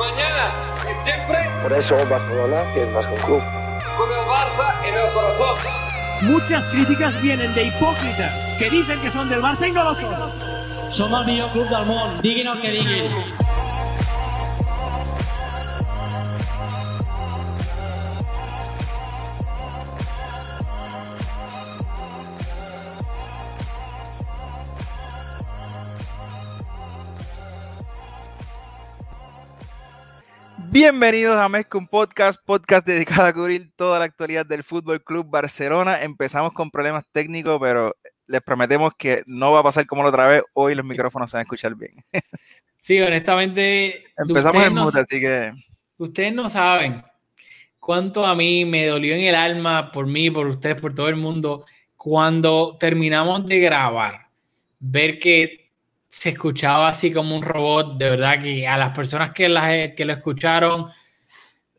mañana y siempre. Por eso Barcelona que es más que un club. Con el Barça en el corazón. Muchas críticas vienen de hipócritas que dicen que son del Barça y no lo son. Som el millor club del món, diguin el que diguin. Bienvenidos a Mezcla un Podcast, podcast dedicado a cubrir toda la actualidad del Fútbol Club Barcelona. Empezamos con problemas técnicos, pero les prometemos que no va a pasar como la otra vez. Hoy los micrófonos se van a escuchar bien. Sí, honestamente. Empezamos en no, mute, así que. Ustedes no saben cuánto a mí me dolió en el alma por mí, por ustedes, por todo el mundo, cuando terminamos de grabar, ver que se escuchaba así como un robot, de verdad que a las personas que, las, que lo escucharon,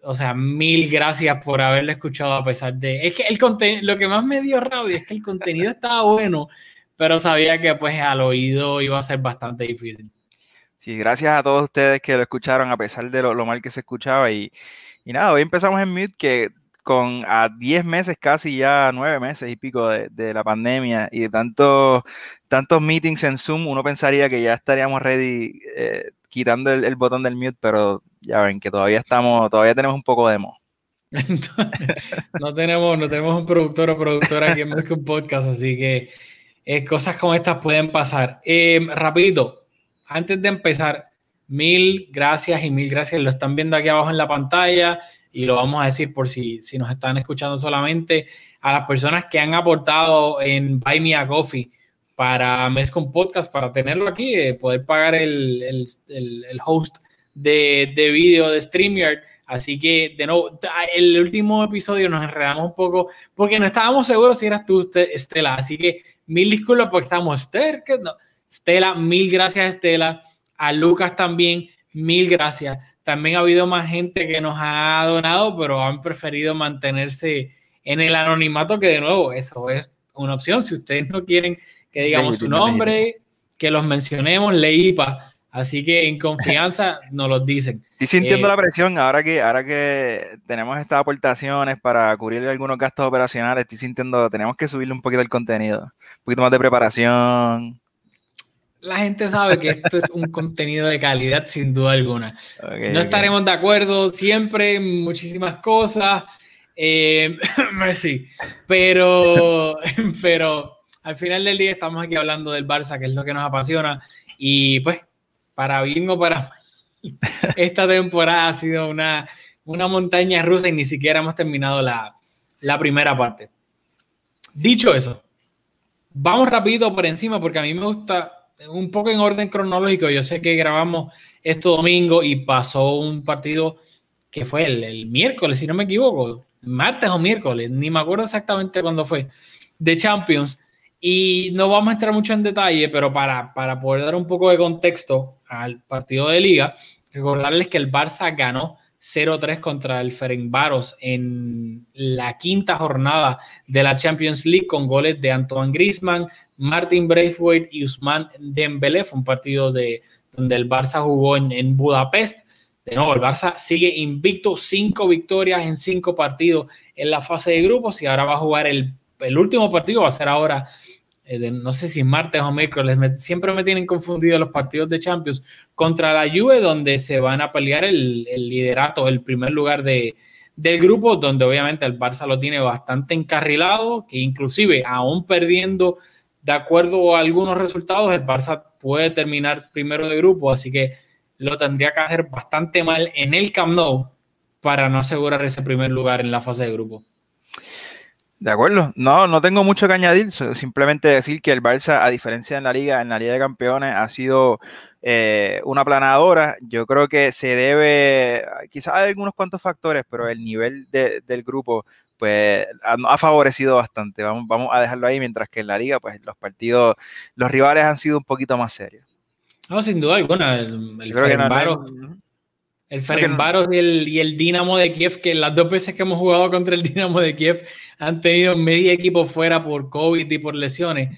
o sea, mil gracias por haberlo escuchado a pesar de... Es que el contenido, lo que más me dio rabia es que el contenido estaba bueno, pero sabía que pues al oído iba a ser bastante difícil. Sí, gracias a todos ustedes que lo escucharon a pesar de lo, mal que se escuchaba y, y, nada, hoy empezamos en Mute que con a 10 meses, casi ya 9 meses y pico de, la pandemia y de tantos, tantos meetings en Zoom, uno pensaría que ya estaríamos ready eh, quitando el, el, botón del mute, pero ya ven que todavía estamos, todavía tenemos un poco de mo. no, tenemos, no tenemos un productor o productora aquí en más que un podcast, así que eh, cosas como estas pueden pasar. Eh, rapidito, antes de empezar, mil gracias y mil gracias. Lo están viendo aquí abajo en la pantalla y lo vamos a decir por si, si nos están escuchando solamente a las personas que han aportado en Buy Me a Coffee para Mescom Podcast, para tenerlo aquí, eh, poder pagar el, el, el, el host de, de vídeo de StreamYard. Así que, de nuevo, el último episodio nos enredamos un poco porque no estábamos seguros si eras tú, Estela. Así que mil disculpas porque estamos. No. Estela, mil gracias, Estela. A Lucas también, mil gracias. También ha habido más gente que nos ha donado, pero han preferido mantenerse en el anonimato, que de nuevo, eso es una opción. Si ustedes no quieren que digamos su nombre, que los mencionemos, Leipa. Así que en confianza nos los dicen. Estoy sintiendo eh, la presión ahora que, ahora que tenemos estas aportaciones para cubrir algunos gastos operacionales. Estoy sintiendo, tenemos que subirle un poquito el contenido, un poquito más de preparación. La gente sabe que esto es un contenido de calidad, sin duda alguna. Okay, no estaremos okay. de acuerdo siempre, muchísimas cosas. Eh, sí, pero, pero al final del día estamos aquí hablando del Barça, que es lo que nos apasiona. Y pues para bien o para mal, esta temporada ha sido una, una montaña rusa y ni siquiera hemos terminado la, la primera parte. Dicho eso, vamos rápido por encima porque a mí me gusta un poco en orden cronológico. Yo sé que grabamos esto domingo y pasó un partido que fue el, el miércoles, si no me equivoco, martes o miércoles, ni me acuerdo exactamente cuándo fue, de Champions. Y no vamos a entrar mucho en detalle, pero para, para poder dar un poco de contexto al partido de liga, recordarles que el Barça ganó 0-3 contra el Ferencváros en la quinta jornada de la Champions League con goles de Antoine Griezmann, Martin Braithwaite y Usman Dembélé. Fue un partido de, donde el Barça jugó en, en Budapest. De nuevo, el Barça sigue invicto, cinco victorias en cinco partidos en la fase de grupos y ahora va a jugar el, el último partido, va a ser ahora eh, no sé si martes o miércoles, siempre me tienen confundido los partidos de Champions contra la Juve, donde se van a pelear el, el liderato, el primer lugar de, del grupo, donde obviamente el Barça lo tiene bastante encarrilado, que inclusive aún perdiendo de acuerdo a algunos resultados, el Barça puede terminar primero de grupo, así que lo tendría que hacer bastante mal en el Camp Nou para no asegurar ese primer lugar en la fase de grupo. De acuerdo, no, no tengo mucho que añadir, simplemente decir que el Barça, a diferencia en la liga, en la Liga de Campeones, ha sido eh, una planadora. Yo creo que se debe, quizás hay algunos cuantos factores, pero el nivel de, del grupo pues ha, ha, favorecido bastante. Vamos, vamos a dejarlo ahí, mientras que en la liga, pues los partidos, los rivales han sido un poquito más serios. No, sin duda alguna, el, el Ferenbaro, no, el Ferenbaros no. y, el, y el Dinamo de Kiev, que las dos veces que hemos jugado contra el Dinamo de Kiev han tenido medio equipo fuera por COVID y por lesiones,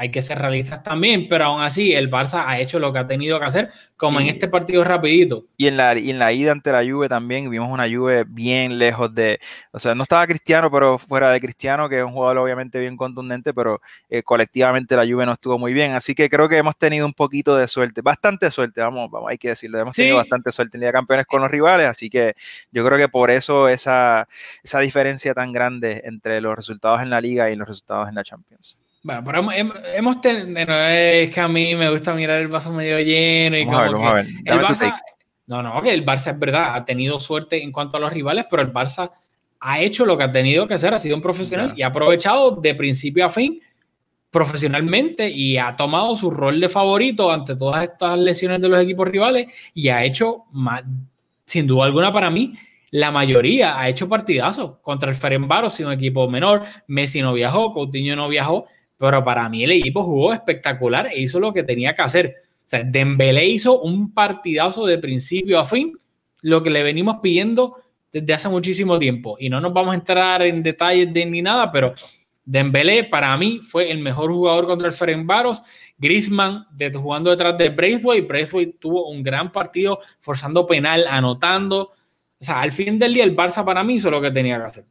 hay que ser realistas también, pero aún así el Barça ha hecho lo que ha tenido que hacer, como en este partido rapidito. Y en, la, en la ida ante la Juve también vimos una Juve bien lejos de, o sea, no estaba Cristiano, pero fuera de Cristiano, que es un jugador obviamente bien contundente, pero eh, colectivamente la Juve no estuvo muy bien, así que creo que hemos tenido un poquito de suerte, bastante suerte, vamos, vamos hay que decirlo, hemos tenido bastante suerte en Liga de Campeones con los rivales, así que yo creo que por eso esa, esa diferencia tan grande entre los resultados en la Liga y los resultados en la Champions. Bueno, pero hemos, tenido, es que a mí me gusta mirar el vaso medio lleno y como que el Barça, no, no, que el Barça es verdad, ha tenido suerte en cuanto a los rivales, pero el Barça ha hecho lo que ha tenido que hacer, ha sido un profesional y ha aprovechado de principio a fin profesionalmente y ha tomado su rol de favorito ante todas estas lesiones de los equipos rivales y ha hecho, sin duda alguna para mí, la mayoría ha hecho partidazos contra el Ferenbaros, un equipo menor, Messi no viajó, Coutinho no viajó, pero para mí el equipo jugó espectacular e hizo lo que tenía que hacer. O sea, Dembélé hizo un partidazo de principio a fin, lo que le venimos pidiendo desde hace muchísimo tiempo. Y no nos vamos a entrar en detalles de ni nada, pero Dembélé para mí fue el mejor jugador contra el Ferencváros. Griezmann de, jugando detrás de Braithwaite. Braithwaite tuvo un gran partido forzando penal, anotando. O sea, al fin del día el Barça para mí hizo lo que tenía que hacer.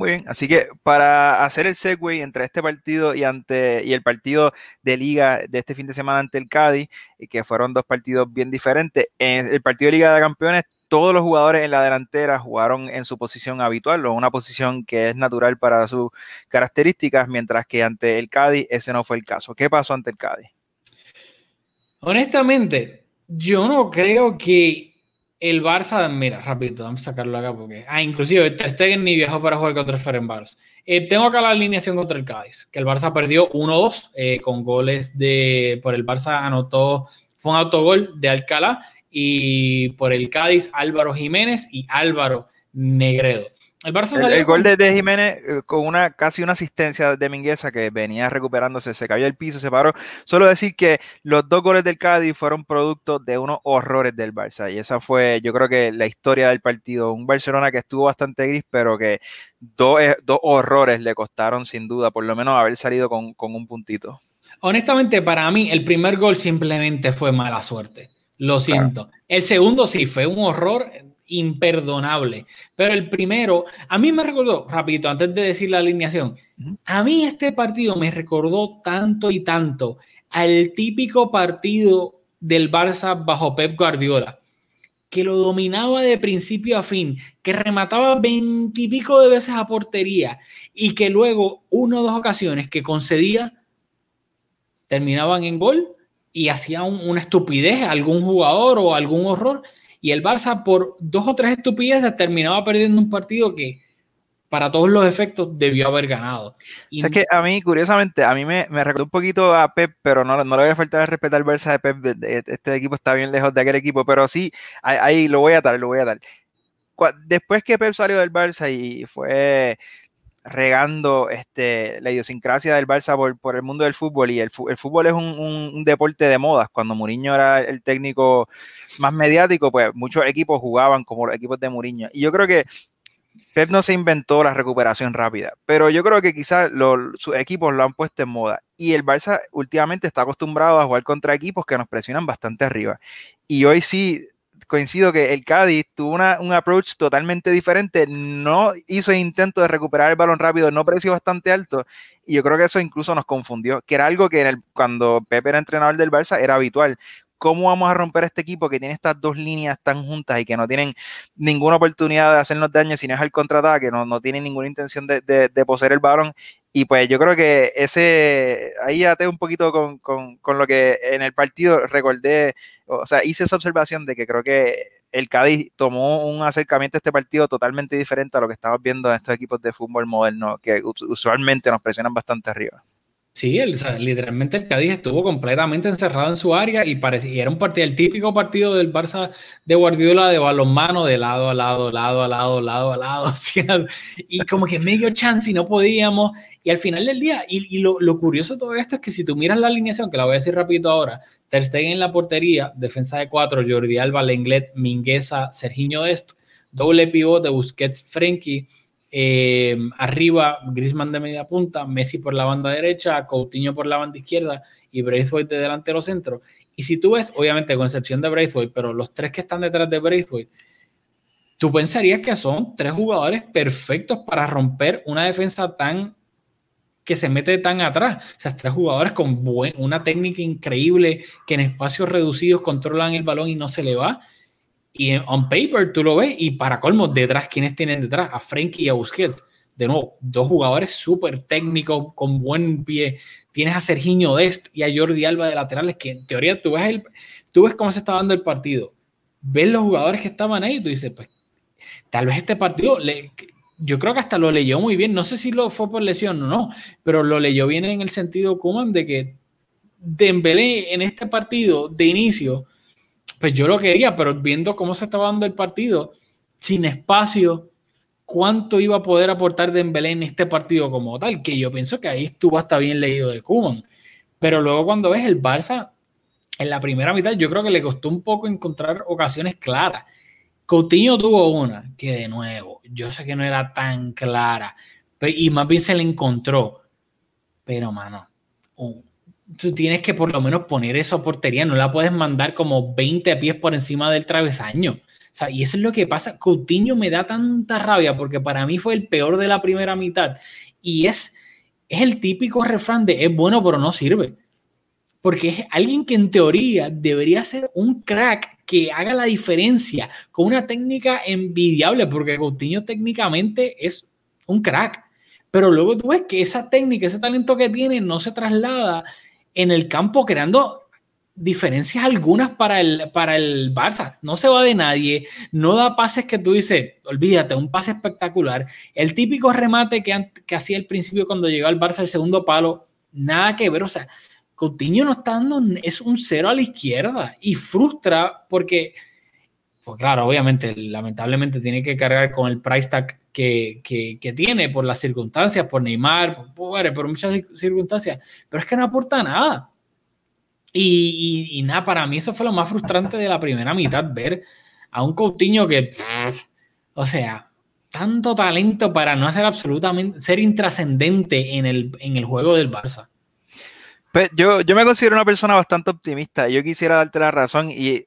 Muy bien, así que para hacer el segue entre este partido y, ante, y el partido de liga de este fin de semana ante el Cádiz, que fueron dos partidos bien diferentes, en el partido de Liga de Campeones todos los jugadores en la delantera jugaron en su posición habitual o una posición que es natural para sus características, mientras que ante el Cádiz ese no fue el caso. ¿Qué pasó ante el Cádiz? Honestamente, yo no creo que el Barça, mira, rápido, vamos a sacarlo acá porque. Ah, inclusive Ter Stegen ni viajó para jugar contra el Ferenbars. Eh, tengo acá la alineación contra el Cádiz, que el Barça perdió 1-2 eh, con goles de. Por el Barça anotó. Fue un autogol de Alcalá y por el Cádiz Álvaro Jiménez y Álvaro Negredo. El, gol de, Jiménez eh, con una casi una asistencia de Mingueza que venía recuperándose, se cayó el piso, se paró. Solo decir que los dos goles del Cádiz fueron producto de unos horrores del Barça. Y esa fue, yo creo que la historia del partido. Un Barcelona que estuvo bastante gris, pero que dos, eh, horrores le costaron sin duda, por lo menos haber salido con, un puntito. Honestamente, para mí, el primer gol simplemente fue mala suerte. Lo siento. El segundo sí fue un horror imperdonable. Pero el primero, a mí me recordó, rapidito, antes de decir la alineación, a mí este partido me recordó tanto y tanto al típico partido del Barça bajo Pep Guardiola, que lo dominaba de principio a fin, que remataba veintipico de veces a portería y que luego una o dos ocasiones que concedía terminaban en gol y hacía una estupidez algún jugador o algún horror y el Barça, por dos o tres estupideces, terminaba perdiendo un partido que, para todos los efectos, debió haber ganado. Y... O que a mí, curiosamente, a mí me, me recordó un poquito a Pep, pero no, no le voy a faltar el respeto al Barça de Pep. Este equipo está bien lejos de aquel equipo, pero sí, ahí, lo voy a dar, lo voy a dar. Después que Pep salió del Barça y fue regando este, la idiosincrasia del Barça por, el mundo del fútbol y el, fútbol es un, deporte de modas. Cuando Mourinho era el técnico más mediático, pues muchos equipos jugaban como los equipos de Mourinho. Y yo creo que Pep no se inventó la recuperación rápida, pero yo creo que quizás sus equipos lo han puesto en moda. Y el Barça últimamente está acostumbrado a jugar contra equipos que nos presionan bastante arriba. Y hoy sí coincido que el Cádiz tuvo un approach totalmente diferente, no hizo intento de recuperar el balón rápido, no precio bastante alto, y yo creo que eso incluso nos confundió, que era algo que en el, cuando Pepe era entrenador del Barça era habitual. ¿Cómo vamos a romper este equipo que tiene estas dos líneas tan juntas y que no tienen ninguna oportunidad de hacernos daño si no es el contraataque, no, no tienen ninguna intención de, poseer el balón y pues yo creo que ese, ahí até un poquito con, con, lo que en el partido recordé, o sea, hice esa observación de que creo que el Cádiz tomó un acercamiento a este partido totalmente diferente a lo que estamos viendo en estos equipos de fútbol moderno, que usualmente nos presionan bastante arriba. Sí, literalmente el Cádiz estuvo completamente encerrado en su área y, parecía, era un partido, el típico partido del Barça de Guardiola de balonmano de lado a lado, lado a lado, lado a lado, y como que medio chance y no podíamos. Y al final del día, y, lo, curioso de todo esto es que si tú miras la alineación, que la voy a decir rapidito ahora, Ter Stegen en la portería, defensa de cuatro, Jordi Alba, Lenglet, Mingueza, Serginho Dest, doble pivot de Busquets, Frenkie, Eh, arriba, Grisman de media punta, Messi por la banda derecha, Coutinho por la banda izquierda y Braithwaite de delantero centro. Y si tú ves, obviamente, con excepción de Braithwaite, pero los tres que están detrás de Braithwaite, tú pensarías que son tres jugadores perfectos para romper una defensa tan que se mete tan atrás. O sea, tres jugadores con una técnica increíble que en espacios reducidos controlan el balón y no se le va. Y en, on paper tú lo ves y para colmo, detrás, ¿quiénes tienen detrás? A Frenkie y a Busquets. De nuevo, dos jugadores súper técnicos, con buen pie. Tienes a Serginho Dest y a Jordi Alba de laterales, que en teoría tú ves, el, tú ves cómo se está dando el partido. Ves los jugadores que estaban ahí y tú dices, pues tal vez este partido, yo creo que hasta lo leyó muy bien. No sé si lo fue por lesión o no, pero lo leyó bien en el sentido, Kuman, de que Dembélé en este partido de inicio, pues yo lo quería, pero viendo cómo se estaba dando el partido, sin espacio, cuánto iba a poder aportar Dembélé en este partido como tal, que yo pienso que ahí estuvo hasta bien leído de Kuman. Pero luego cuando ves el Barça, en la primera mitad, yo creo que le costó un poco encontrar ocasiones claras. Coutinho tuvo una que de nuevo, yo sé que no era tan clara, y más bien se le encontró. Pero, mano, tú tienes que por lo menos poner eso a portería, no la puedes mandar como 20 pies por encima del travesaño. O sea, y eso es lo que pasa. Coutinho me da tanta rabia porque para mí fue el peor de la primera mitad. Y es, es el típico refrán de es bueno pero no sirve. Porque es alguien que en teoría debería ser un crack que haga la diferencia con una técnica envidiable, porque Coutinho técnicamente es un crack. Pero luego tú ves que esa técnica, ese talento que tiene, no se traslada en el campo creando diferencias algunas para el, para el Barça. No se va de nadie, no da pases que tú dices, olvídate, un pase espectacular. El típico remate que, que hacía al principio cuando llegó al Barça el segundo palo, nada que ver. O sea, Coutinho no está dando, es un cero a la izquierda y frustra porque, pues claro, obviamente, lamentablemente tiene que cargar con el price tag que, tiene por las circunstancias, por Neymar, por, muchas circunstancias, pero es que no aporta nada. Y, nada, para mí eso fue lo más frustrante de la primera mitad, ver a un Coutinho que, o sea, tanto talento para no hacer absolutamente, ser intrascendente en el, en el juego del Barça. Pues yo, yo me considero una persona bastante optimista. Yo quisiera darte la razón y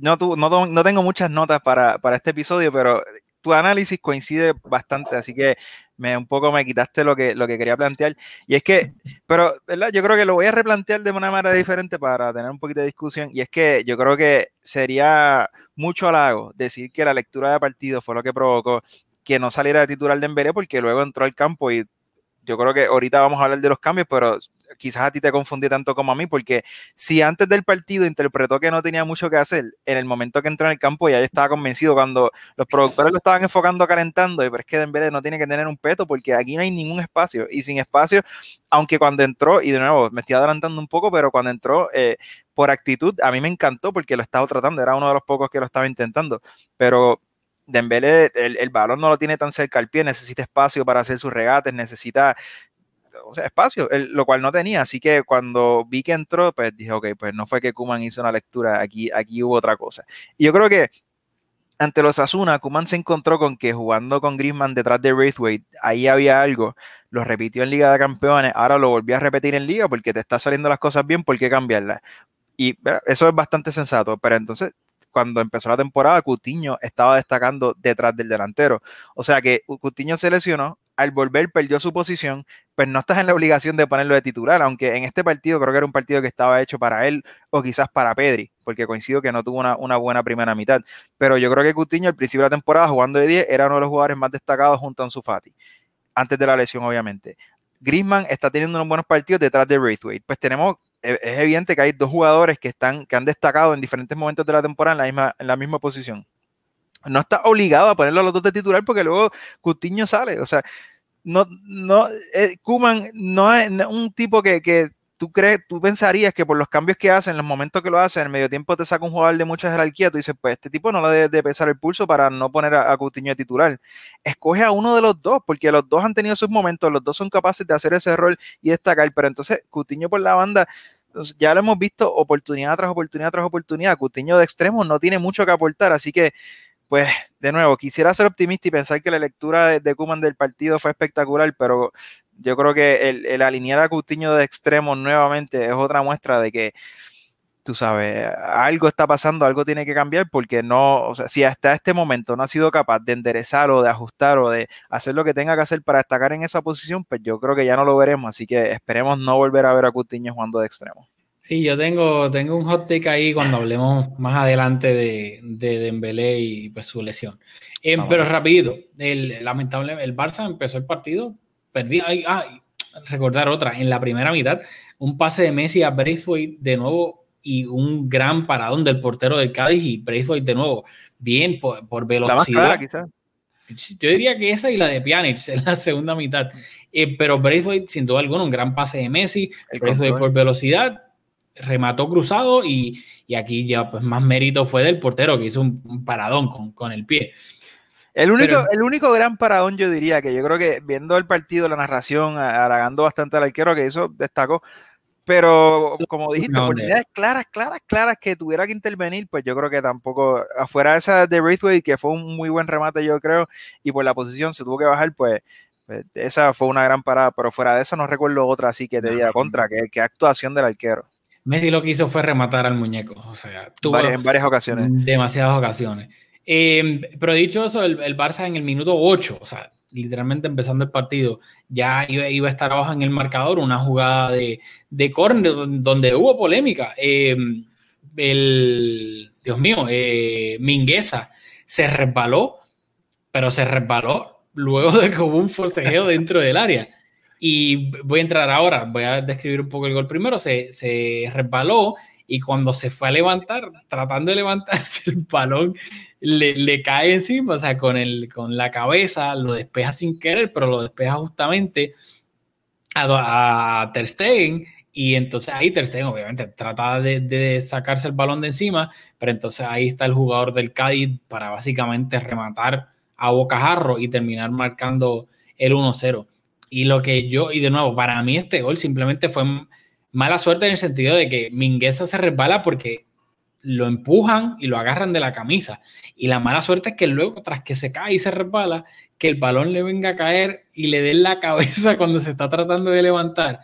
no, no, no tengo muchas notas para, para, este episodio, pero tu análisis coincide bastante, así que me un poco me quitaste lo que, lo que quería plantear. Y es que, pero, ¿verdad? Yo creo que lo voy a replantear de una manera diferente para tener un poquito de discusión. Y es que yo creo que sería mucho halago decir que la lectura de partido fue lo que provocó que no saliera de titular de Dembélé porque luego entró al campo y yo creo que ahorita vamos a hablar de los cambios, pero quizás a ti te confundí tanto como a mí, porque si antes del partido interpretó que no tenía mucho que hacer, en el momento que entró en el campo ya estaba convencido cuando los productores lo estaban enfocando calentando, pero es que Dembélé no tiene que tener un peto porque aquí no hay ningún espacio, y sin espacio, aunque cuando entró, y de nuevo me estoy adelantando un poco, pero cuando entró eh, por actitud, a mí me encantó porque lo estaba tratando, era uno de los pocos que lo estaba intentando, pero Dembélé, el, el, balón no lo tiene tan cerca al pie, necesita espacio para hacer sus regates, necesita o sea, espacio, lo cual no tenía. Así que cuando vi que entró, pues dije, ok, pues no fue que Kuman hizo una lectura, aquí, aquí hubo otra cosa. Y yo creo que ante los Asuna, Kuman se encontró con que jugando con Griezmann detrás de Braithwaite, ahí había algo. Lo repitió en Liga de Campeones, ahora lo volvió a repetir en Liga porque te está saliendo las cosas bien, ¿por qué cambiarlas? Y eso es bastante sensato, pero entonces cuando empezó la temporada, Cutiño estaba destacando detrás del delantero. O sea que Cutiño se lesionó, al volver perdió su posición, pues no estás en la obligación de ponerlo de titular, aunque en este partido creo que era un partido que estaba hecho para él o quizás para Pedri, porque coincido que no tuvo una, buena primera mitad. Pero yo creo que Cutiño al principio de la temporada, jugando de 10, era uno de los jugadores más destacados junto a Ansu Fati, antes de la lesión obviamente. Griezmann está teniendo unos buenos partidos detrás de Braithwaite. Pues tenemos es evidente que hay dos jugadores que, están, que han destacado en diferentes momentos de la temporada en la misma, en la misma posición. No está obligado a ponerlo a los dos de titular porque luego Cutiño sale. O sea, no, no, eh, Kuman no es un tipo que, que, tú crees, tú pensarías que por los cambios que hace, en los momentos que lo hace, en el medio tiempo te saca un jugador de mucha jerarquía, tú dices, pues este tipo no le debe de pesar el pulso para no poner a, a Coutinho de titular. Escoge a uno de los dos, porque los dos han tenido sus momentos, los dos son capaces de hacer ese rol y destacar, pero entonces Coutinho por la banda, ya lo hemos visto oportunidad tras oportunidad tras oportunidad, Coutinho de extremo no tiene mucho que aportar, así que pues de nuevo, quisiera ser optimista y pensar que la lectura de, de Kuman del partido fue espectacular, pero yo creo que el, el alinear a Coutinho de extremo nuevamente es otra muestra de que tú sabes, algo está pasando, algo tiene que cambiar porque no, o sea, si hasta este momento no ha sido capaz de enderezar o de ajustar o de hacer lo que tenga que hacer para destacar en esa posición, pues yo creo que ya no lo veremos, así que esperemos no volver a ver a Coutinho jugando de extremo. Sí, yo tengo, tengo un hot take ahí cuando hablemos más adelante de, de Dembélé y pues, su lesión. Eh, pero rapidito, el, lamentable, el Barça empezó el partido, perdí, ay, ay, recordar otra, en la primera mitad, un pase de Messi a Braithwaite de nuevo y un gran paradón del portero del Cádiz y Braithwaite de nuevo, bien por, velocidad. Yo diría que esa y la de Pjanic en la segunda mitad. Eh, pero Braithwaite, sin duda alguna, un gran pase de Messi, Braithwaite por velocidad, remató cruzado y, y, aquí ya pues más mérito fue del portero que hizo un, paradón con, con, el pie. El único, el único gran paradón, yo diría que yo creo que viendo el partido, la narración, halagando bastante al arquero que hizo, destacó, pero como dijiste, no, oportunidades claras, claras, claras que tuviera que intervenir, pues yo creo que tampoco, afuera de esa de Braithwaite, que fue un muy buen remate, yo creo, y por la posición se tuvo que bajar, pues, pues esa fue una gran parada, pero fuera de eso no recuerdo otra así que te diga contra, que, que, actuación del arquero. Messi lo que hizo fue rematar al muñeco, o sea, tuvo en varias ocasiones. Demasiadas ocasiones. Eh, pero dicho eso, el, Barça en el minuto 8, o sea, literalmente empezando el partido, ya iba, a estar abajo en el marcador, una jugada de, de córner donde hubo polémica. Em, el, Dios mío, eh, Mingueza se resbaló, pero se resbaló luego de que hubo un forcejeo dentro del área. Y voy a entrar ahora, voy a describir un poco el gol primero, se, se resbaló y cuando se fue a levantar, tratando de levantarse el balón, le, le, cae encima, o sea, con, el, con la cabeza, lo despeja sin querer, pero lo despeja justamente a, a Ter Stegen, y entonces ahí Ter Stegen obviamente trata de, de, sacarse el balón de encima, pero entonces ahí está el jugador del Cádiz para básicamente rematar a bocajarro y terminar marcando el 1-0. Y lo que yo, y de nuevo, para mí este gol simplemente fue mala suerte en el sentido de que Mingueza se resbala porque lo empujan y lo agarran de la camisa. Y la mala suerte es que luego, tras que se cae y se resbala, que el balón le venga a caer y le dé la cabeza cuando se está tratando de levantar.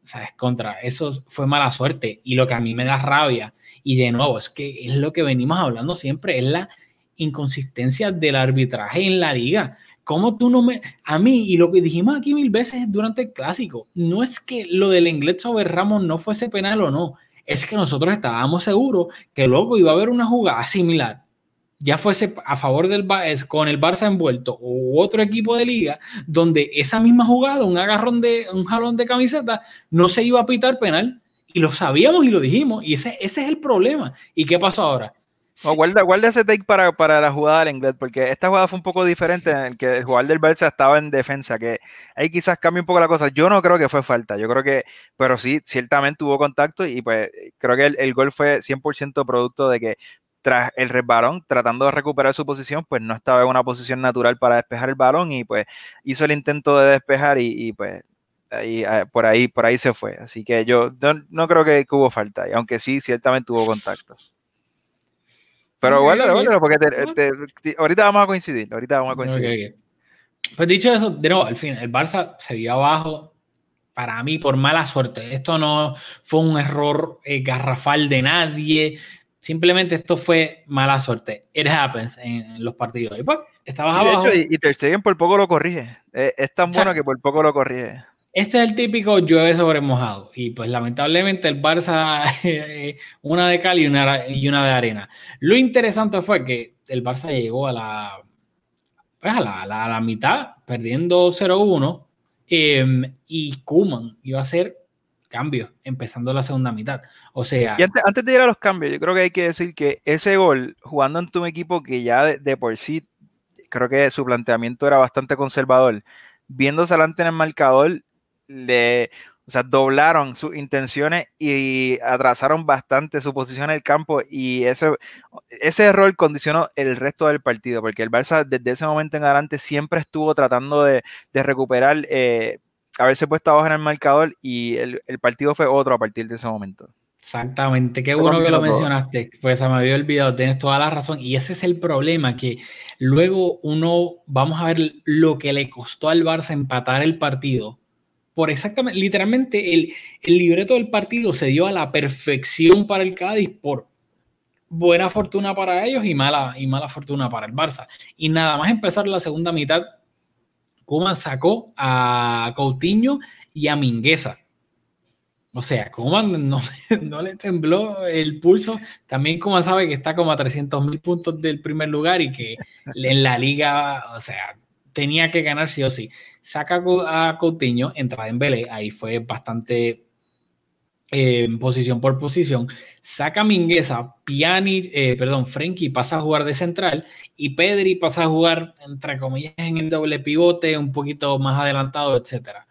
O es contra, eso fue mala suerte. Y lo que a mí me da rabia, y de nuevo, es que es lo que venimos hablando siempre, es la inconsistencia del arbitraje en la liga. ¿Cómo tú no me.? A mí, y lo que dijimos aquí mil veces durante el clásico, no es que lo del inglés sobre Ramos no fuese penal o no, es que nosotros estábamos seguros que luego iba a haber una jugada similar, ya fuese a favor del con el Barça envuelto u otro equipo de liga, donde esa misma jugada, un agarrón de un jalón de camiseta, no se iba a pitar penal. Y lo sabíamos y lo dijimos, y ese, ese es el problema. ¿Y qué pasó ahora? Guarda, guarda, ese take para, para la jugada del inglés, porque esta jugada fue un poco diferente en el que el jugador del Barça estaba en defensa, que ahí quizás cambie un poco la cosa. Yo no creo que fue falta, yo creo que, pero sí, ciertamente tuvo contacto y pues creo que el, el gol fue 100% producto de que tras el resbalón, tratando de recuperar su posición, pues no estaba en una posición natural para despejar el balón y pues hizo el intento de despejar y, y pues ahí, ah, por ahí por ahí se fue. Así que yo no, no creo que, que hubo falta, aunque sí, ciertamente tuvo contacto. Pero bueno, bueno, porque ahorita vamos a coincidir, ahorita vamos a coincidir. Pues dicho eso, de nuevo, al fin, el Barça se vio abajo, para mí, por mala suerte. Esto no fue un error eh, garrafal de nadie, simplemente esto fue mala suerte. It happens en, los partidos. Y pues, estabas y abajo. Hecho, y, y Stegen por poco lo corrige. Es, es tan bueno que por poco lo corrige. Este es el típico llueve sobre mojado. Y pues lamentablemente el Barça, una de cal y una, y una de arena. Lo interesante fue que el Barça llegó a la, pues a la, la, mitad, perdiendo 0-1. Eh, y Kuman iba a hacer cambios, empezando la segunda mitad. O sea. Antes, de ir a los cambios, yo creo que hay que decir que ese gol, jugando en tu equipo que ya de, de por sí, creo que su planteamiento era bastante conservador, viéndose adelante en el marcador, le, o sea, doblaron sus intenciones y atrasaron bastante su posición en el campo y ese, ese error condicionó el resto del partido, porque el Barça desde ese momento en adelante siempre estuvo tratando de, de recuperar, eh, haberse puesto abajo en el marcador y el, el, partido fue otro a partir de ese momento. Exactamente, qué bueno que lo mencionaste, pues se me había olvidado, tienes toda la razón. Y ese es el problema, que luego uno, vamos a ver lo que le costó al Barça empatar el partido. Por exactamente, literalmente el, el libreto del partido se dio a la perfección para el Cádiz por buena fortuna para ellos y mala, y mala fortuna para el Barça. Y nada más empezar la segunda mitad, Kuman sacó a Coutinho y a Mingueza o sea, Kuman no, no, le tembló el pulso. También Kuman sabe que está como a 300 mil puntos del primer lugar y que en la liga, o sea, tenía que ganar sí o sí. Saca a Coutinho, entra en Belé, ahí fue bastante eh, posición por posición. Saca Mingueza, Piani, eh, perdón, Frenkie pasa a jugar de central y Pedri pasa a jugar, entre comillas, en el doble pivote, un poquito más adelantado, etcétera.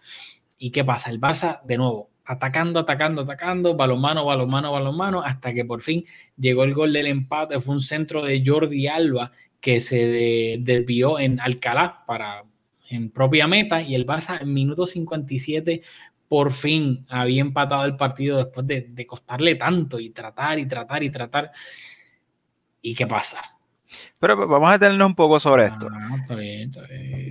¿Y qué pasa? El Barça, de nuevo, atacando, atacando, atacando, balonmano, balonmano, balonmano, hasta que por fin llegó el gol del empate. Fue un centro de Jordi Alba que se desvió en Alcalá para en propia meta y el Barça en minuto 57 por fin había empatado el partido después de, de costarle tanto y tratar y tratar y tratar. ¿Y qué pasa? Pero vamos a detenernos un poco sobre ah, esto.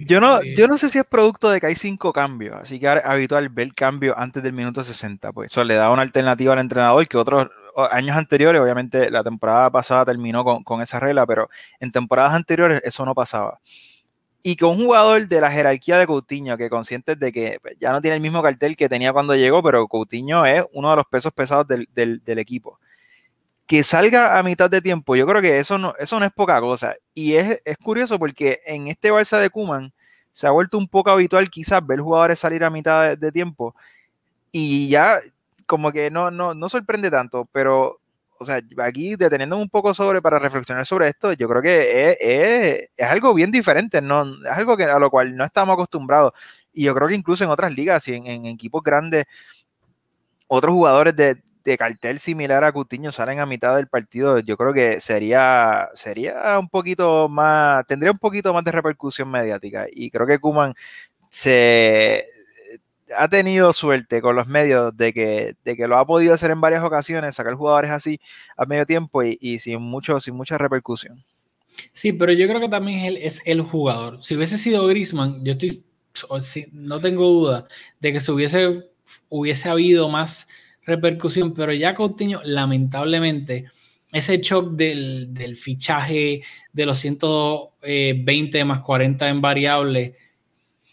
yo, no, yo no sé si es producto de que hay cinco cambios, así que es habitual ver el cambio antes del minuto 60, pues eso le da una alternativa al entrenador que otros años anteriores, obviamente la temporada pasada terminó con, esa regla, pero en temporadas anteriores eso no pasaba. Y que un jugador de la jerarquía de Coutinho, que consciente de que ya no tiene el mismo cartel que tenía cuando llegó, pero Coutinho es uno de los pesos pesados del, del equipo que salga a mitad de tiempo, yo creo que eso no, eso no es poca cosa. Y es, curioso porque en este Barça de Kuman se ha vuelto un poco habitual quizás ver jugadores salir a mitad de, tiempo y ya como que no, no, no sorprende tanto, pero o sea, aquí deteniendo un poco sobre para reflexionar sobre esto, yo creo que es, es, algo bien diferente, ¿no? es algo que, a lo cual no estamos acostumbrados. Y yo creo que incluso en otras ligas y en, en equipos grandes, otros jugadores de, de cartel similar a Cutiño salen a mitad del partido, yo creo que sería, sería un poquito más, tendría un poquito más de repercusión mediática. Y creo que Kuman se ha tenido suerte con los medios de que, de que lo ha podido hacer en varias ocasiones, sacar jugadores así a medio tiempo y, sin, mucho, sin mucha repercusión. Sí, pero yo creo que también el, es el jugador. Si hubiese sido Grisman, yo estoy, no tengo duda de que se hubiese, hubiese habido más repercusión, pero ya Coutinho, lamentablemente, ese shock del, del fichaje de los 120 más 40 en variables,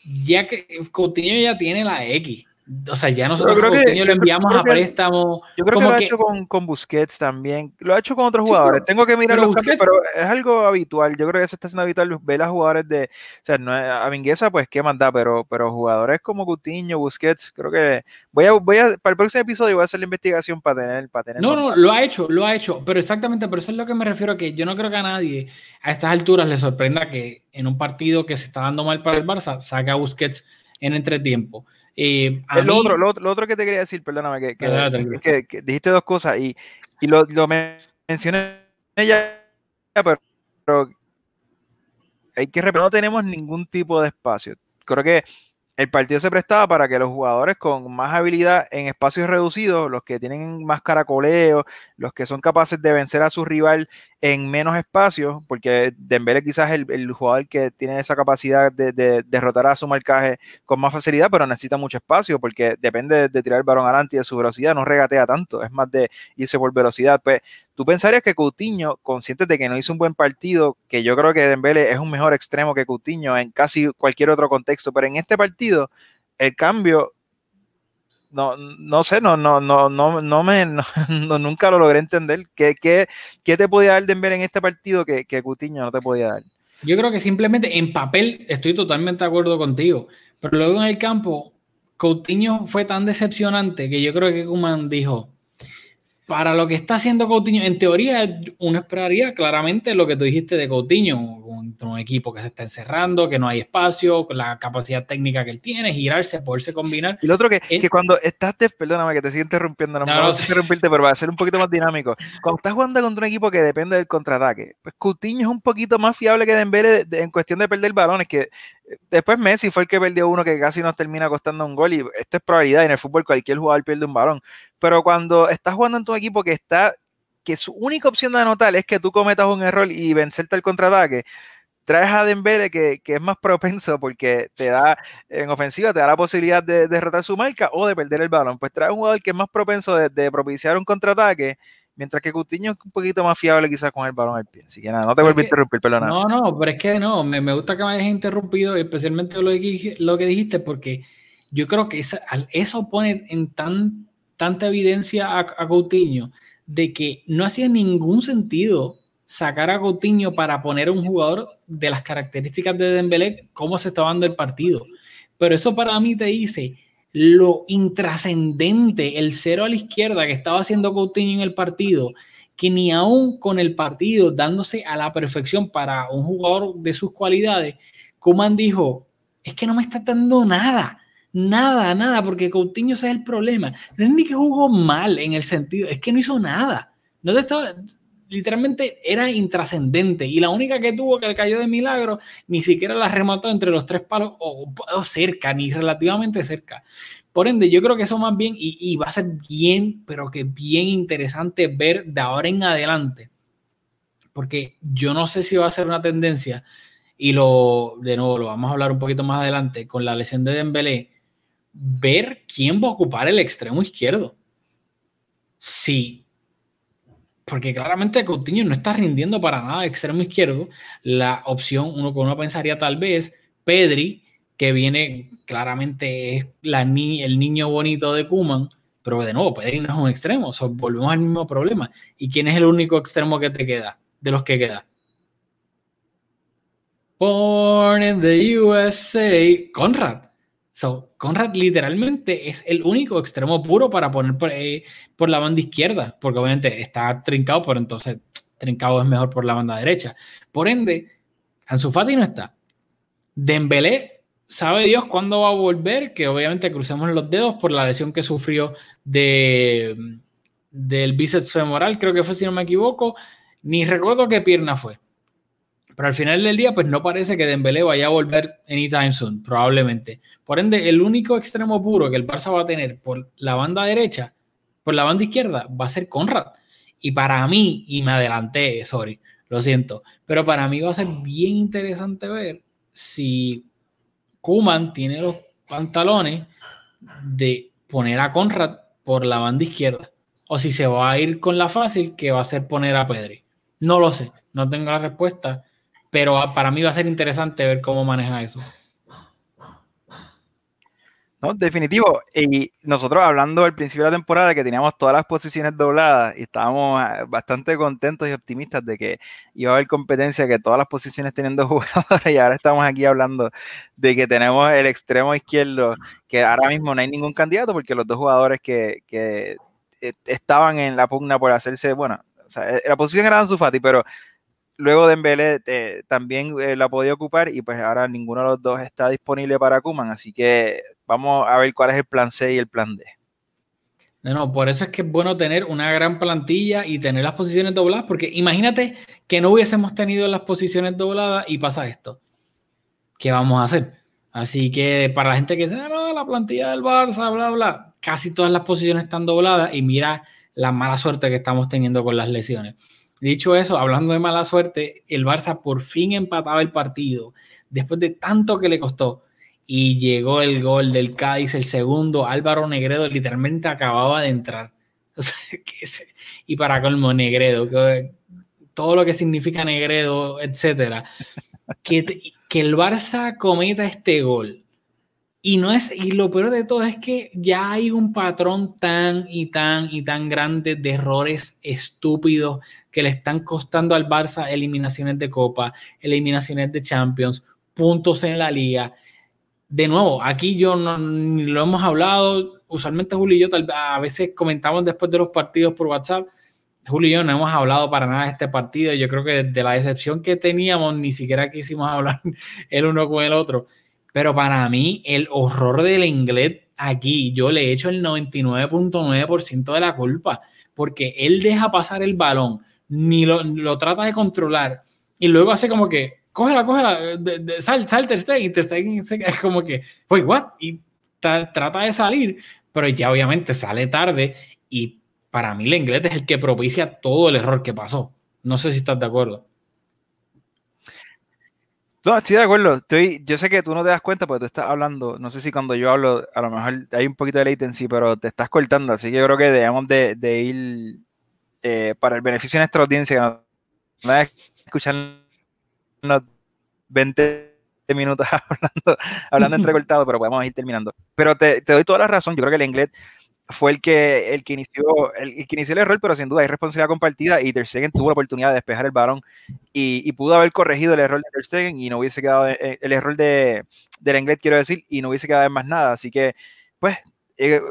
ya que Coutinho ya tiene la X. O sea, ya nosotros creo que, lo enviamos a préstamo. Yo creo que lo ha hecho con, con, Busquets también. Lo ha hecho con otros jugadores. Tengo que mirar los cambios, pero es algo habitual. Yo creo que se está haciendo habitual ver a jugadores de. O sea, no a Mingueza, pues qué manda, pero, pero jugadores como Coutinho, Busquets, creo que. Voy a, voy a, para el próximo episodio voy a hacer la investigación para tener. Para tener no, no, lo ha hecho, lo ha hecho. Pero exactamente, pero eso es lo que me refiero, que yo no creo que a nadie a estas alturas le sorprenda que en un partido que se está dando mal para el Barça, saque a Busquets en entretiempo. Eh, lo, otro, lo, otro, que te quería decir, perdóname, que, que, dijiste dos cosas y, y lo, lo, mencioné ya, pero, pero hay que no tenemos ningún tipo de espacio. Creo que el partido se prestaba para que los jugadores con más habilidad en espacios reducidos, los que tienen más caracoleo, los que son capaces de vencer a su rival en menos espacios, porque Dembele quizás es el, jugador que tiene esa capacidad de, derrotar a su marcaje con más facilidad, pero necesita mucho espacio, porque depende de, tirar el balón adelante y de su velocidad, no regatea tanto, es más de irse por velocidad. Pues tú pensarías que Coutinho, consciente de que no hizo un buen partido, que yo creo que Dembele es un mejor extremo que Coutinho en casi cualquier otro contexto, pero en este partido el cambio no, no sé, no, no, no, no, no me, nunca lo logré entender. ¿Qué, qué, qué te podía dar Dembele en este partido que, que Coutinho no te podía dar? Yo creo que simplemente en papel estoy totalmente de acuerdo contigo, pero luego en el campo Coutinho fue tan decepcionante que yo creo que Kuman dijo, para lo que está haciendo Coutinho, en teoría uno esperaría claramente lo que tú dijiste de Coutinho, un equipo que se está encerrando, que no hay espacio, con la capacidad técnica que él tiene, girarse, poderse combinar. Y lo otro que, que cuando estás, perdóname que te sigo interrumpiendo, no, no, interrumpirte, pero para ser un poquito más dinámico, cuando estás jugando contra un equipo que depende del contraataque, pues Coutinho es un poquito más fiable que Dembele en cuestión de perder balones, que Después Messi fue el que perdió uno que casi nos termina costando un gol y esta es probabilidad. En el fútbol cualquier jugador pierde un balón. Pero cuando estás jugando en tu equipo que está, que su única opción de anotar es que tú cometas un error y vencerte el contraataque, traes a Dembele que, que, es más propenso porque te da en ofensiva, te da la posibilidad de, derrotar su marca o de perder el balón. Pues trae un jugador que es más propenso de, de propiciar un contraataque Mientras que Coutinho es un poquito más fiable quizás con el balón al pie. Así que nada, no te vuelvo a interrumpir, perdona. No, no, pero es que no, me, me gusta que me hayas interrumpido, especialmente lo que, lo que dijiste, porque yo creo que eso, eso pone en tan, tanta evidencia a, a, Coutinho de que no hacía ningún sentido sacar a Coutinho para poner a un jugador de las características de Dembélé, cómo se está dando el partido. Pero eso para mí te dice lo intrascendente, el cero a la izquierda que estaba haciendo Coutinho en el partido, que ni aún con el partido dándose a la perfección para un jugador de sus cualidades, Kuman dijo, es que no me está dando nada, nada, nada, porque Coutinho es el problema. No es ni que jugó mal en el sentido, es que no hizo nada. No te estaba, literalmente era intrascendente y la única que tuvo que le cayó de milagro ni siquiera la remató entre los tres palos o, cerca, ni relativamente cerca. Por ende, yo creo que eso más bien, y, va a ser bien, pero que bien interesante ver de ahora en adelante, porque yo no sé si va a ser una tendencia, y lo, de nuevo, lo vamos a hablar un poquito más adelante, con la lesión de Dembélé, ver quién va a ocupar el extremo izquierdo. Si porque claramente Coutinho no está rindiendo para nada extremo izquierdo. La opción, uno con uno pensaría tal vez, Pedri, que viene claramente es el niño bonito de Kuman, pero de nuevo, Pedri no es un extremo, volvemos al mismo problema. ¿Y quién es el único extremo que te queda? De los que queda. Born in the USA, Conrad. So, Conrad literalmente es el único extremo puro para poner eh, por, la banda izquierda, porque obviamente está trincado, pero entonces trincado es mejor por la banda derecha. Por ende, Ansu Fati no está. Dembélé, sabe Dios cuándo va a volver, que obviamente crucemos los dedos por la lesión que sufrió de, del bíceps femoral, creo que fue si no me equivoco, ni recuerdo qué pierna fue. Pero al final del día, pues no parece que Dembélé vaya a volver anytime soon, probablemente. Por ende, el único extremo puro que el Barça va a tener por la banda derecha, por la banda izquierda, va a ser Conrad. Y para mí, y me adelanté, sorry, lo siento, pero para mí va a ser bien interesante ver si Kuman tiene los pantalones de poner a Conrad por la banda izquierda. O si se va a ir con la fácil, que va a ser poner a Pedri. No lo sé, no tengo la respuesta pero para mí va a ser interesante ver cómo maneja eso. No, definitivo. Y nosotros hablando al principio de la temporada que teníamos todas las posiciones dobladas y estábamos ah, bastante contentos y optimistas de que iba a haber competencia, que todas las posiciones teniendo jugadores y ahora estamos aquí hablando de que tenemos el extremo izquierdo, que ahora mismo no hay ningún candidato porque los dos jugadores que, que eh, estaban en la pugna por hacerse, bueno, o sea, eh, la posición era Ansu pero luego Dembélé eh, también eh, la podía ocupar y pues ahora ninguno de los dos está disponible para Kuman, así que vamos a ver cuál es el plan C y el plan D. No, por eso es que es bueno tener una gran plantilla y tener las posiciones dobladas, porque imagínate que no hubiésemos tenido las posiciones dobladas y pasa esto. ¿Qué vamos a hacer? Así que para la gente que dice, ah, no, la plantilla del Barça, bla, bla, casi todas las posiciones están dobladas y mira la mala suerte que estamos teniendo con las lesiones. Dicho eso, hablando de mala suerte, el Barça por fin empataba el partido después de tanto que le costó. Y llegó el gol del Cádiz, el segundo. Álvaro Negredo literalmente acababa de entrar. y para colmo, Negredo, todo lo que significa Negredo, etcétera. Que, que el Barça cometa este gol y no es, y lo peor de todo es que ya hay un patrón tan y tan y tan grande de errores estúpidos que le están costando al Barça eliminaciones de Copa, eliminaciones de Champions, puntos en la liga. De nuevo, aquí yo no lo hemos hablado, usualmente Julio y yo tal, a veces comentamos después de los partidos por WhatsApp. Julio y yo no hemos hablado para nada de este partido. Yo creo que de la decepción que teníamos, ni siquiera quisimos hablar el uno con el otro. Pero para mí, el horror del inglés aquí, yo le echo el 99.9% de la culpa, porque él deja pasar el balón, ni lo, trata de controlar, y luego hace como que, cógela, cógela, de, de, sal, sal Ter Stegen, Ter Stegen es como que, pues, what? Y trata de salir, pero ya obviamente sale tarde y para mí Lenglet es el que propicia todo el error que pasó. No sé si estás de acuerdo. No, estoy de acuerdo. Estoy, yo sé que tú no te das cuenta porque tú estás hablando. No sé si cuando yo hablo, a lo mejor hay un poquito de latency, pero te estás cortando. Así que yo creo que debemos de, de ir eh, para el beneficio de nuestra audiencia. No a escuchar 20 minutos hablando, hablando entrecortado, pero podemos ir terminando. Pero te, te, doy toda la razón. Yo creo que el inglés fue el que, el que inició el, que inició el error, pero sin duda hay responsabilidad compartida y Ter Stegen tuvo la oportunidad de despejar el balón y, pudo haber corregido el error de Ter Stegen y no hubiese quedado eh, el error de del inglés quiero decir y no hubiese quedado en más nada. Así que pues eh,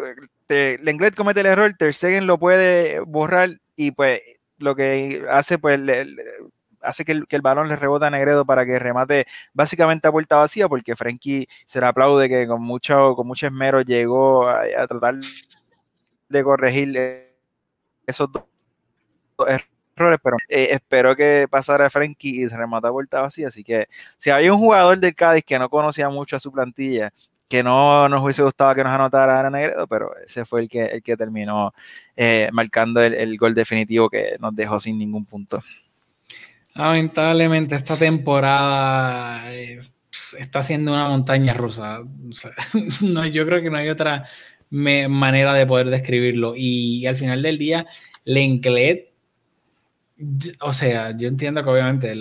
el inglés comete el error Ter Stegen lo puede borrar y pues lo que hace pues le, hace que el, balón le rebota a Negredo para que remate básicamente a puerta vacía porque Frankie se le aplaude que con mucho con mucho esmero llegó a, a tratar de corregir esos dos errores, pero eh, espero que pasara Frankie y se remata vuelta vacía. Así que si hay un jugador del Cádiz que no conocía mucho a su plantilla, que no nos hubiese gustado que nos anotara Ana Negredo, pero ese fue el que, el que terminó eh, marcando el, el, gol definitivo que nos dejó sin ningún punto. Lamentablemente esta temporada es, está siendo una montaña rusa. No, yo creo que no hay otra manera de poder describirlo. Y, al final del día, Lenclet, o sea, yo entiendo que obviamente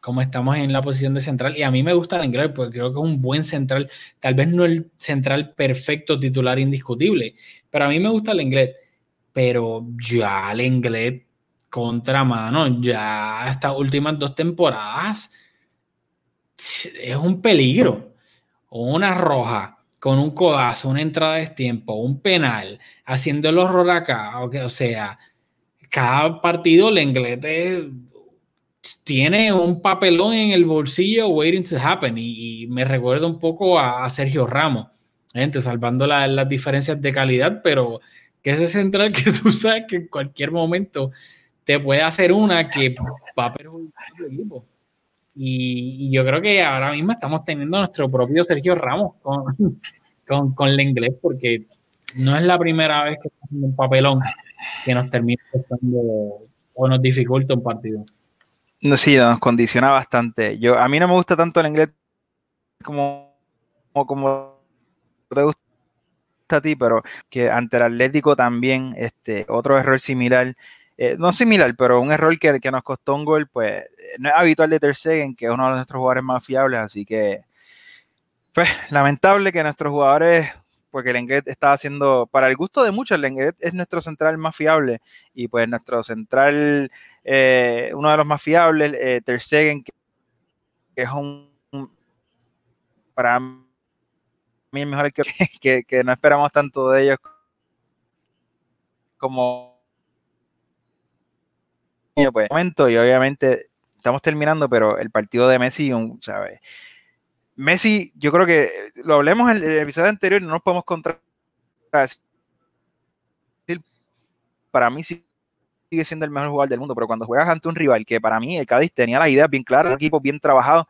como estamos en la posición de central, y a mí me gusta Lenglet porque creo que es un buen central, tal vez no el central perfecto titular indiscutible, pero a mí me gusta Lenglet, pero ya Lenglet contra mano, ya estas últimas dos temporadas es un peligro, una roja con un codazo, una entrada de tiempo, un penal, haciendo el horror acá, o sea, cada partido inglés tiene un papelón en el bolsillo waiting to happen y, me recuerda un poco a, Sergio Ramos, gente, salvando la, las diferencias de calidad, pero que ese central que tú sabes que en cualquier momento te puede hacer una que va a perjudicar el equipo. Y, yo creo que ahora mismo estamos teniendo nuestro propio Sergio Ramos con, con, con el inglés, porque no es la primera vez que haciendo un papelón que nos termina o nos dificulta un partido. Sí, nos condiciona bastante. Yo, a mí no me gusta tanto el inglés como, como, como te gusta a ti, pero que ante el Atlético también, este, otro error similar eh, no similar, pero un error que, que, nos costó un gol, pues no es habitual de Ter Stegen, que es uno de nuestros jugadores más fiables, así que, pues, lamentable que nuestros jugadores, porque el Lenglet está haciendo, para el gusto de muchos, el Lenglet es nuestro central más fiable, y pues nuestro central, eh, uno de los más fiables, eh, Ter Stegen, que, es un, para mí mejor que, que no esperamos tanto de ellos como pues, y obviamente estamos terminando, pero el partido de Messi, ¿sabes? Messi, yo creo que lo hablemos en el episodio anterior, no nos podemos contra para mí sigue siendo el mejor jugador del mundo, pero cuando juegas ante un rival que para mí el Cádiz tenía las ideas bien claras, un equipo bien trabajado,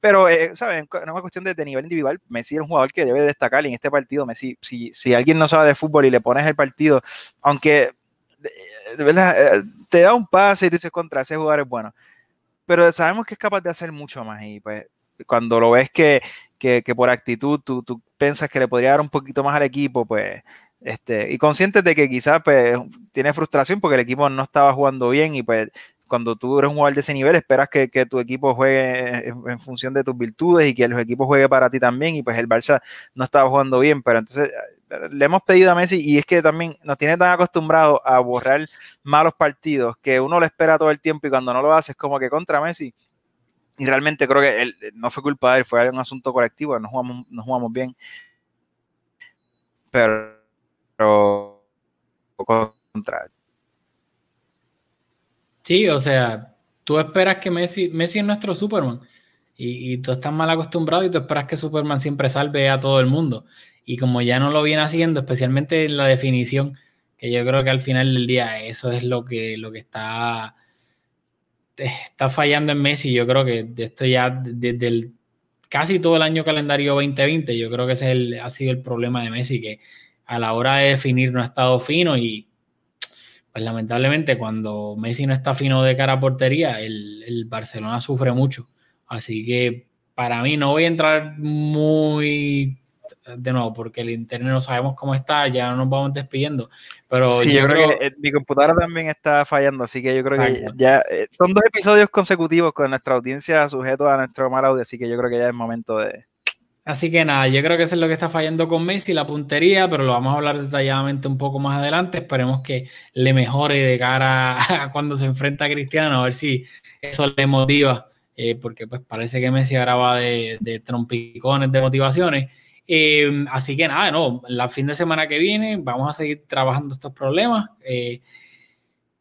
pero, eh, ¿sabes? No es una cuestión de, nivel individual. Messi es un jugador que debe destacar en este partido, Messi, si, si alguien no sabe de fútbol y le pones el partido, aunque verdad, te da un pase y dices contra ese jugador es bueno. Pero sabemos que es capaz de hacer mucho más y pues cuando lo ves que, que, que por actitud tú, tú, piensas que le podría dar un poquito más al equipo, pues, este, y conscientes de que quizás pues, tiene frustración porque el equipo no estaba jugando bien y pues cuando tú eres un jugador de ese nivel esperas que, tu equipo juegue en, función de tus virtudes y que el equipo juegue para ti también y pues el Barça no estaba jugando bien, pero entonces le hemos pedido a Messi y es que también nos tiene tan acostumbrados a borrar malos partidos que uno lo espera todo el tiempo y cuando no lo hace es como que contra Messi. Y realmente creo que él, no fue culpa de él, fue un asunto colectivo, no jugamos, no jugamos bien. Pero, pero contra. Sí, o sea, tú esperas que Messi, Messi es nuestro Superman. Y, y, tú estás mal acostumbrado y tú esperas que Superman siempre salve a todo el mundo y como ya no lo viene haciendo, especialmente en la definición, que yo creo que al final del día eso es lo que, lo que está está fallando en Messi. Yo creo que esto ya desde el, casi todo el año calendario 2020, yo creo que ese ha sido el problema de Messi, que a la hora de definir no ha estado fino y pues lamentablemente cuando Messi no está fino de cara a portería, el, el Barcelona sufre mucho. Así que para mí no voy a entrar muy de nuevo, porque el internet no sabemos cómo está, ya no nos vamos despidiendo. Pero sí, yo, creo, que mi computadora también está fallando, así que yo creo que ya eh, son dos episodios consecutivos con nuestra audiencia sujeto a nuestro mal audio, así que yo creo que ya es momento de. Así que nada, yo creo que eso es lo que está fallando con Messi, la puntería, pero lo vamos a hablar detalladamente un poco más adelante. Esperemos que le mejore de cara a cuando se enfrenta a Cristiano, a ver si eso le motiva, eh, porque pues parece que Messi ahora va de, trompicones de motivaciones. Eh, así que nada, no, la fin de semana que viene vamos a seguir trabajando estos problemas. Eh,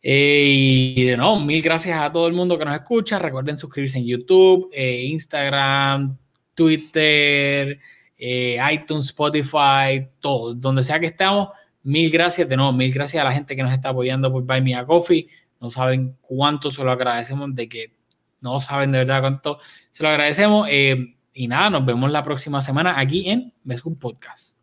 eh, y de nuevo, mil gracias a todo el mundo que nos escucha. Recuerden suscribirse en YouTube, Instagram, Twitter, iTunes, Spotify, todo, donde sea que estemos. Mil gracias de nuevo, mil gracias a la gente que nos está apoyando por Buy Me a Coffee. No saben cuánto se lo agradecemos, de que no saben de verdad cuánto se lo agradecemos. Y nada, nos vemos la próxima semana aquí en Mescum Podcast.